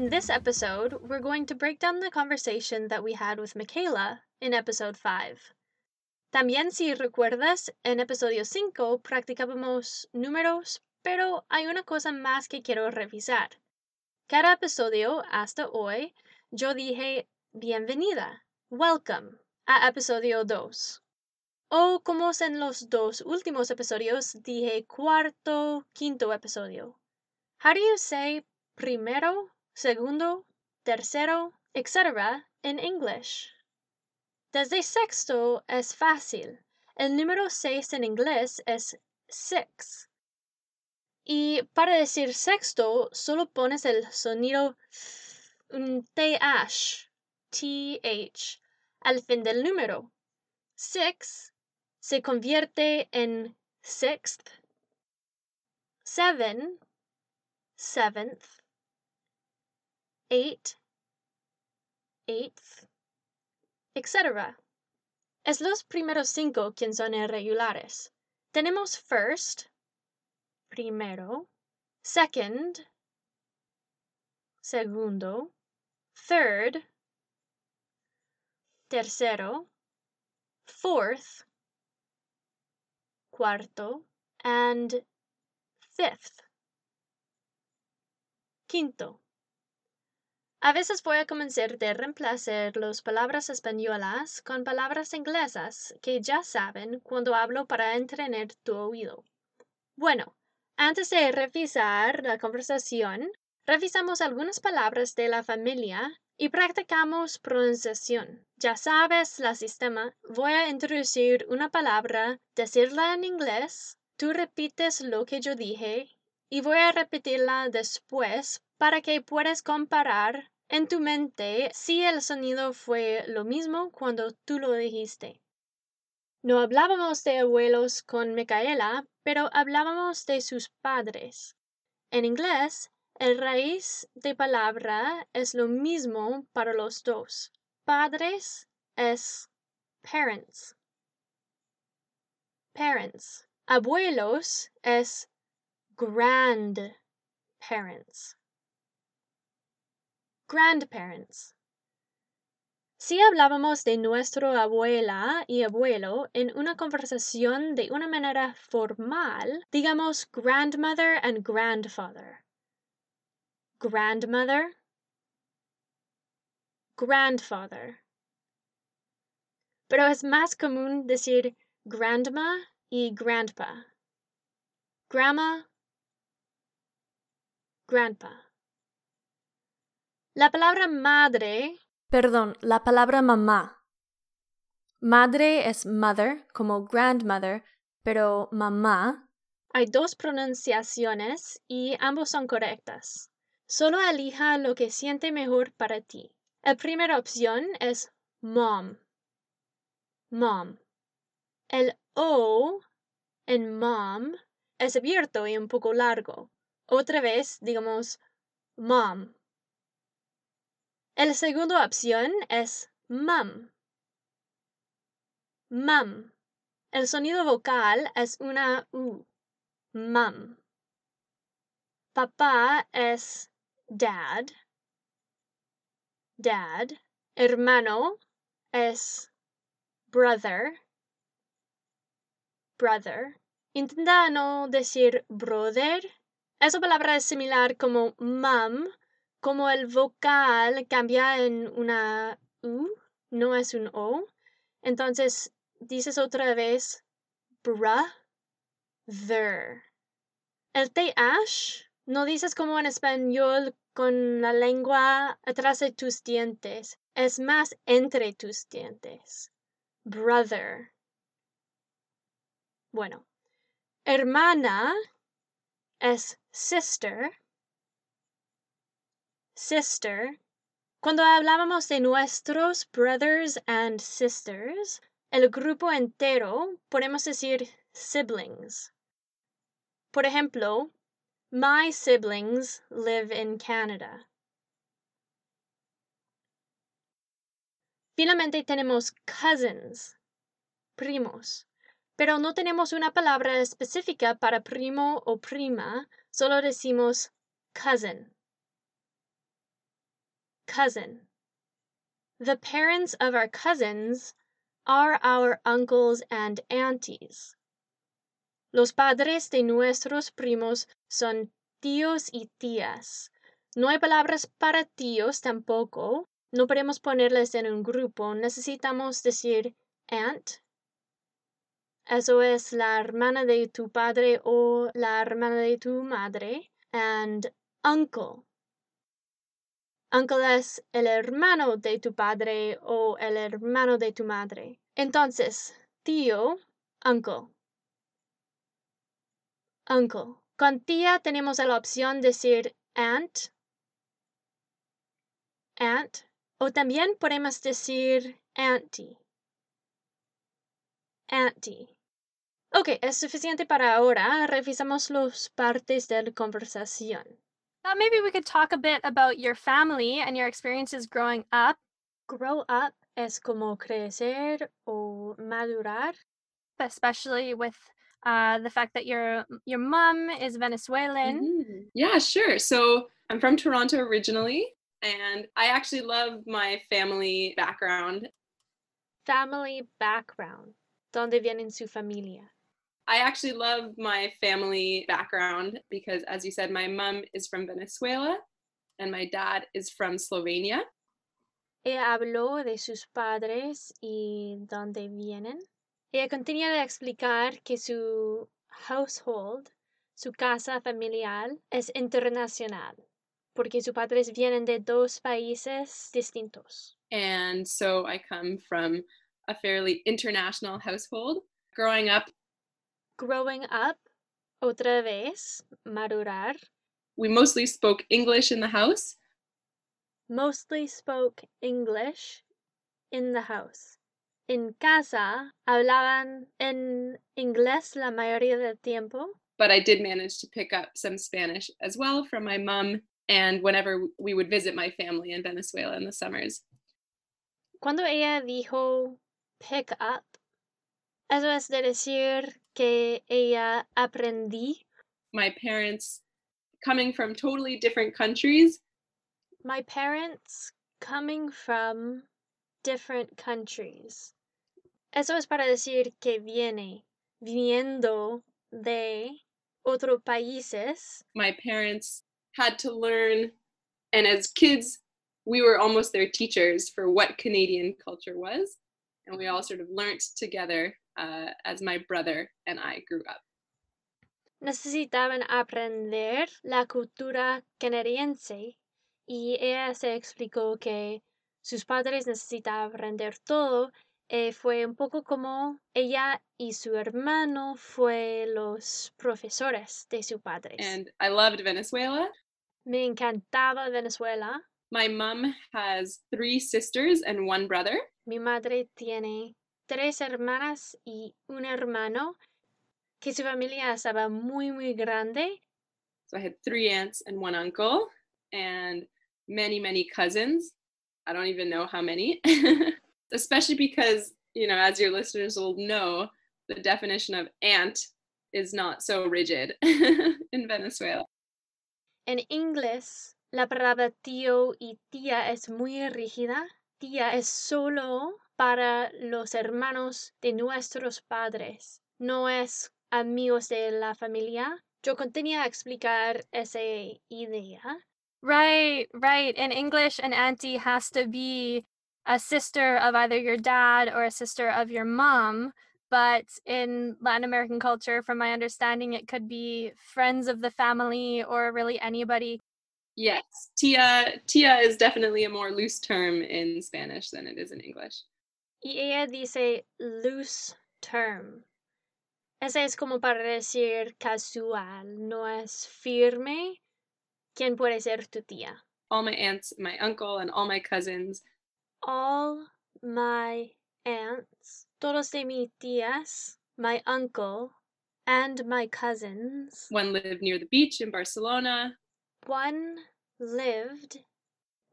In this episode, we're going to break down the conversation that we had with Michaela in episode 5. También, si recuerdas, en episodio 5 practicábamos números, pero hay una cosa más que quiero revisar. Cada episodio hasta hoy yo dije bienvenida, welcome, a episodio 2. O como en los dos últimos episodios dije cuarto, quinto episodio. How do you say primero, segundo, tercero, etc. en English? Desde sexto es fácil. El número seis en inglés es six. Y para decir sexto, solo pones el sonido th, th, al fin del número. Six se convierte en sixth, seven, seventh, eight, eighth, etc. Es los primeros cinco quien son irregulares. Tenemos first, primero, second, segundo, third, tercero, fourth, cuarto, and fifth. Quinto. A veces voy a comenzar de reemplazar las palabras españolas con palabras inglesas que ya saben cuando hablo para entrenar tu oído. Bueno, antes de revisar la conversación, revisamos algunas palabras de la familia y practicamos pronunciación. Ya sabes la sistema. Voy a introducir una palabra, decirla en inglés, tú repites lo que yo dije y voy a repetirla después para que puedas comparar en tu mente si el sonido fue lo mismo cuando tú lo dijiste. No hablábamos de abuelos con Micaela, pero hablábamos de sus padres. En inglés, el raíz de palabra es lo mismo para los dos. Padres es parents. Parents. Abuelos es grandparents. Grandparents. Si hablábamos de nuestro abuela y abuelo en una conversación de una manera formal, digamos grandmother and grandfather grandmother, grandfather. Pero es más común decir grandma y grandpa. Grandma, grandpa. La palabra madre. Perdón, la palabra mamá. Madre es mother, como grandmother, pero mamá. Hay dos pronunciaciones y ambos son correctas. Solo elija lo que siente mejor para ti. La primera opción es mom. Mom. El O en mom es abierto y un poco largo. Otra vez, digamos, mom. La segunda opción es mum. Mum. El sonido vocal es una U. Mum. Papá es dad, dad. Hermano es brother, brother. Intenta no decir brother. Esa palabra es similar como mom, como el vocal cambia en una U, no es un O. Entonces dices otra vez brother. El TH no dices como en español con la lengua atrás de tus dientes. Es más entre tus dientes. Brother. Bueno. Hermana es sister. Sister. Cuando hablábamos de nuestros brothers and sisters, el grupo entero, podemos decir siblings. Por ejemplo, My siblings live in Canada. Finalmente tenemos cousins, primos, pero no tenemos una palabra específica para primo o prima, solo decimos cousin. Cousin. The parents of our cousins are our uncles and aunties. Los padres de nuestros primos son tíos y tías. No hay palabras para tíos tampoco. No podemos ponerles en un grupo. Necesitamos decir aunt. Eso es la hermana de tu padre o la hermana de tu madre. And uncle. Uncle es el hermano de tu padre o el hermano de tu madre. Entonces, tío, uncle uncle. Con tía tenemos la opción de decir aunt, aunt, o también podemos decir auntie, auntie. Ok, es suficiente para ahora. Revisamos las partes de la conversación. Thought maybe we could talk a bit about your family and your experiences growing up. Grow up es como crecer o madurar. Especially with uh, the fact that your your mom is Venezuelan. Mm-hmm. Yeah, sure. So I'm from Toronto originally, and I actually love my family background. Family background. ¿Dónde viene su familia? I actually love my family background because, as you said, my mom is from Venezuela and my dad is from Slovenia. Ella habló de sus padres y dónde vienen. Ella continúa de explicar que su household, su casa familiar, es internacional, porque sus padres vienen de dos países distintos. And so I come from a fairly international household. Growing up, growing up, otra vez, madurar. We mostly spoke English in the house. Mostly spoke English in the house en casa hablaban en inglés la mayoría del tiempo. But I did manage to pick up some Spanish as well from my mom and whenever we would visit my family in Venezuela in the summers. Cuando ella dijo pick up, eso es de decir que ella aprendí. My parents coming from totally different countries. My parents coming from different countries. Eso es para decir que viene, viniendo de otros países. My parents had to learn, and as kids, we were almost their teachers for what Canadian culture was. And we all sort of learnt together uh, as my brother and I grew up. Necesitaban aprender la cultura canadiense y ella se explicó que sus padres necesitaban aprender todo eh, fue un poco como ella y su hermano fue los profesores de su padre. And I loved Venezuela. Me encantaba Venezuela. My mom has three sisters and one brother. Mi madre tiene tres hermanas y un hermano que su familia estaba muy muy grande. So I had three aunts and one uncle and many many cousins. I don't even know how many. especially because, you know, as your listeners will know, the definition of aunt is not so rigid in Venezuela. En inglés, la palabra tío y tía es muy rígida. Tía es solo para los hermanos de nuestros padres, no es amigos de la familia. Yo continué a explicar esa idea. Right, right. In English, an auntie has to be a sister of either your dad or a sister of your mom. But in Latin American culture, from my understanding, it could be friends of the family or really anybody. Yes, tia tia is definitely a more loose term in Spanish than it is in English. Y ella dice loose term. Ese es como para decir casual, no es firme. ¿Quién puede ser tu tía? All my aunts, my uncle, and all my cousins all my aunts, todos de mis tías, my uncle, and my cousins. One lived near the beach in Barcelona. One lived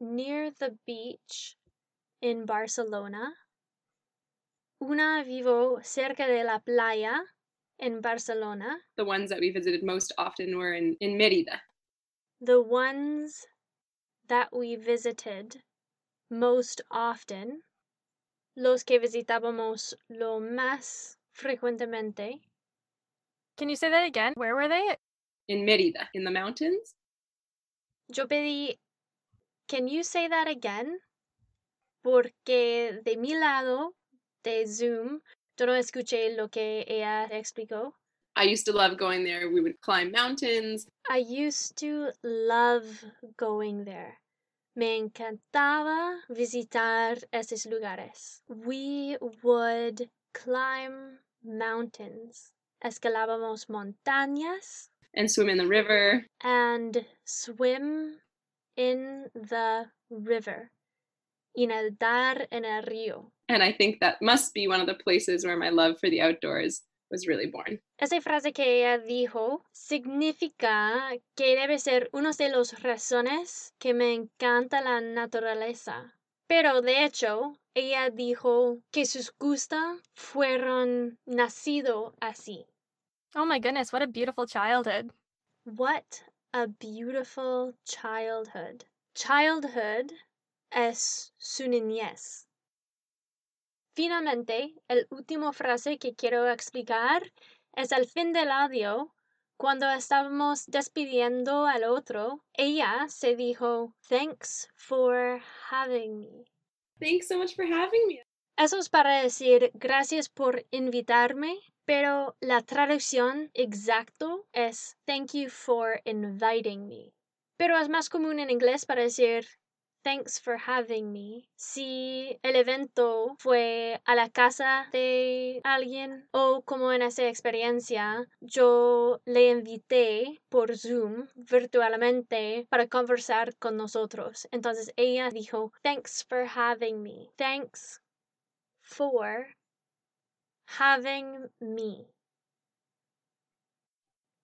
near the beach in Barcelona. Una vivo cerca de la playa in Barcelona. The ones that we visited most often were in, in Merida. The ones that we visited most often, los que visitábamos lo más frecuentemente. Can you say that again? Where were they? In Merida, in the mountains. Yo pedí, can you say that again? Porque de mi lado, de Zoom, escuché lo que ella explicó. I used to love going there. We would climb mountains. I used to love going there. Me encantaba visitar esos lugares. We would climb mountains. Escalábamos montañas and swim in the river. and swim in the river. Y nadar en el río. And I think that must be one of the places where my love for the outdoors was really born. Esa frase que ella dijo significa que debe ser una de las razones que me encanta la naturaleza. Pero de hecho, ella dijo que sus gustos fueron nacido así. Oh my goodness, what a beautiful childhood. What a beautiful childhood. Childhood es su niñez. Finalmente, el último frase que quiero explicar es al fin del audio, cuando estábamos despidiendo al otro, ella se dijo, Thanks for having me. Thanks so much for having me. Eso es para decir gracias por invitarme, pero la traducción exacto es Thank you for inviting me. Pero es más común en inglés para decir Thanks for having me. Si el evento fue a la casa de alguien o como en esa experiencia, yo le invité por Zoom virtualmente para conversar con nosotros. Entonces ella dijo, Thanks for having me. Thanks for having me.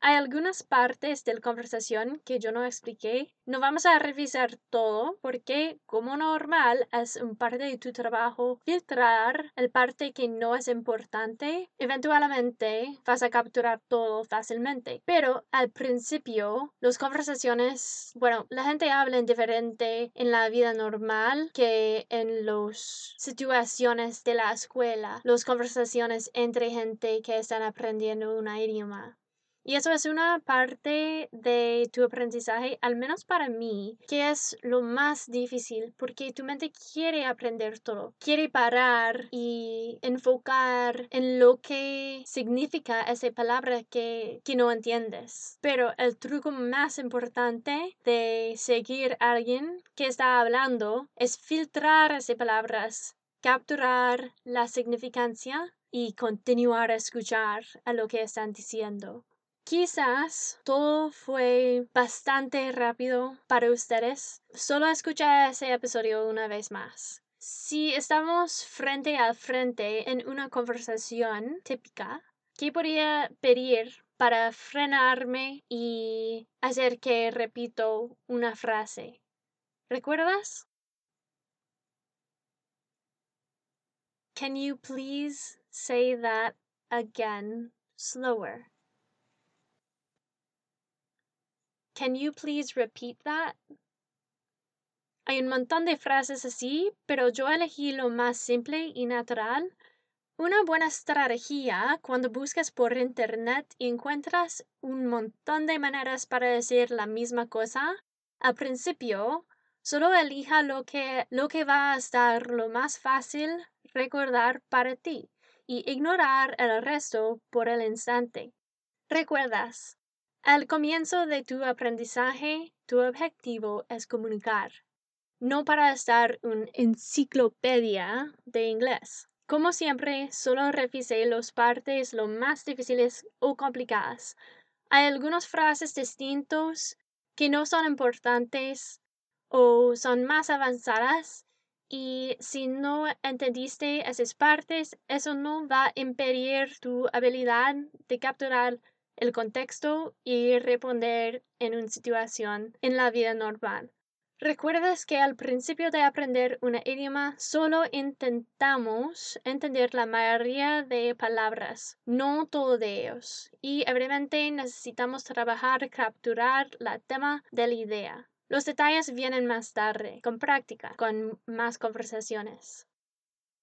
Hay algunas partes de la conversación que yo no expliqué. No vamos a revisar todo porque, como normal, es un parte de tu trabajo filtrar el parte que no es importante. Eventualmente vas a capturar todo fácilmente. Pero al principio, las conversaciones, bueno, la gente habla en diferente en la vida normal que en las situaciones de la escuela, las conversaciones entre gente que están aprendiendo un idioma. Y eso es una parte de tu aprendizaje, al menos para mí, que es lo más difícil, porque tu mente quiere aprender todo, quiere parar y enfocar en lo que significa esa palabra que, que no entiendes. Pero el truco más importante de seguir a alguien que está hablando es filtrar esas palabras, capturar la significancia y continuar a escuchar a lo que están diciendo. Quizás todo fue bastante rápido para ustedes. Solo escucha ese episodio una vez más. Si estamos frente a frente en una conversación típica, ¿qué podría pedir para frenarme y hacer que repito una frase? ¿Recuerdas? Can you please say that again slower? Can you please repeat that? Hay un montón de frases así, pero yo elegí lo más simple y natural. Una buena estrategia cuando buscas por internet y encuentras un montón de maneras para decir la misma cosa. Al principio, solo elija lo que, lo que va a estar lo más fácil recordar para ti y ignorar el resto por el instante. ¿Recuerdas? Al comienzo de tu aprendizaje, tu objetivo es comunicar, no para estar una enciclopedia de inglés. Como siempre, solo revisé las partes lo más difíciles o complicadas. Hay algunas frases distintas que no son importantes o son más avanzadas y si no entendiste esas partes, eso no va a impedir tu habilidad de capturar el contexto y responder en una situación en la vida normal. ¿Recuerdas que al principio de aprender un idioma solo intentamos entender la mayoría de palabras, no todo de ellos, y evidentemente necesitamos trabajar capturar la tema de la idea. Los detalles vienen más tarde, con práctica, con más conversaciones.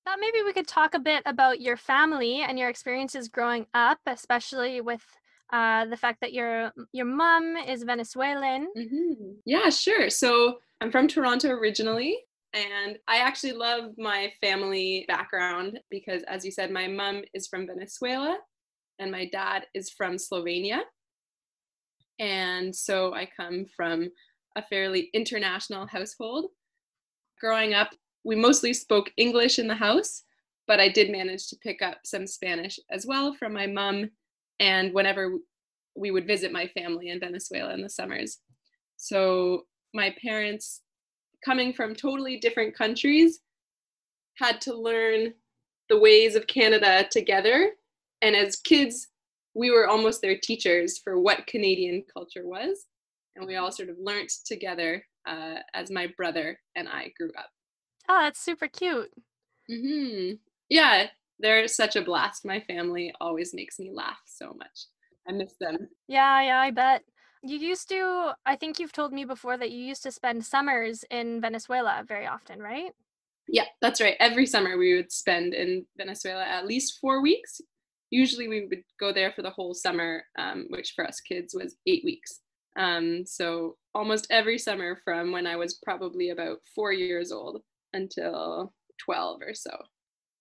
Thought maybe we could talk a bit about your family and your experiences growing up, especially with uh, the fact that your your mom is Venezuelan. Mhm. Yeah, sure. So I'm from Toronto originally, and I actually love my family background because, as you said, my mom is from Venezuela and my dad is from Slovenia. And so I come from a fairly international household. Growing up, we mostly spoke English in the house, but I did manage to pick up some Spanish as well from my mom and whenever we would visit my family in Venezuela in the summers. So my parents, coming from totally different countries, had to learn the ways of Canada together. And as kids, we were almost their teachers for what Canadian culture was. And we all sort of learnt together uh, as my brother and I grew up. Oh, that's super cute. Mm-hmm. Yeah, they're such a blast. My family always makes me laugh so much. I miss them. Yeah, yeah, I bet. You used to, I think you've told me before that you used to spend summers in Venezuela very often, right? Yeah, that's right. Every summer we would spend in Venezuela at least four weeks. Usually we would go there for the whole summer, um, which for us kids was eight weeks. Um, so almost every summer from when I was probably about four years old until 12 or so.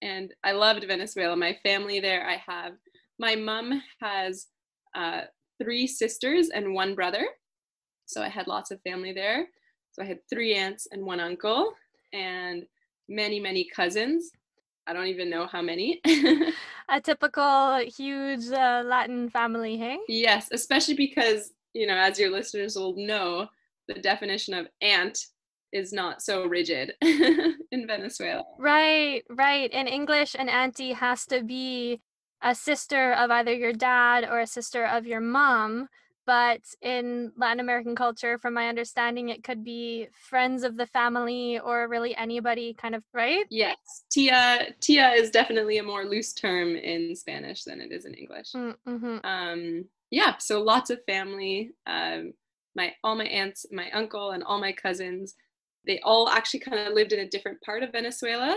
And I loved Venezuela. My family there, I have, my mom has uh, three sisters and one brother. So I had lots of family there. So I had three aunts and one uncle and many, many cousins. I don't even know how many. A typical huge uh, Latin family, hey? yes, especially because, you know, as your listeners will know, the definition of aunt is not so rigid in Venezuela. Right, right. In English, an auntie has to be a sister of either your dad or a sister of your mom. But in Latin American culture, from my understanding, it could be friends of the family or really anybody, kind of, right? Yes, tia tia is definitely a more loose term in Spanish than it is in English. Mm-hmm. Um, yeah, so lots of family. Um, my all my aunts, my uncle, and all my cousins. They all actually kind of lived in a different part of Venezuela.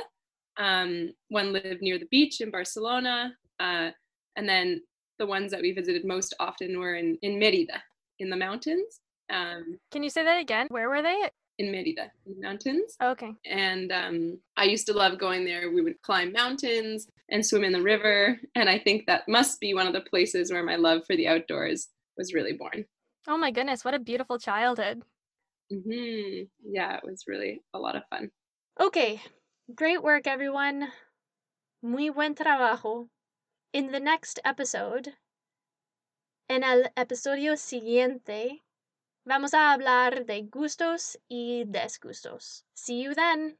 Um, one lived near the beach in Barcelona, uh, and then the ones that we visited most often were in in Merida, in the mountains. Um, Can you say that again? Where were they? in Merida, in the mountains. Okay. and um, I used to love going there. We would climb mountains and swim in the river, and I think that must be one of the places where my love for the outdoors was really born. Oh my goodness, what a beautiful childhood. Hmm Yeah, it was really a lot of fun. Okay, great work, everyone. Muy buen trabajo. In the next episode, en el episodio siguiente, vamos a hablar de gustos y desgustos. See you then.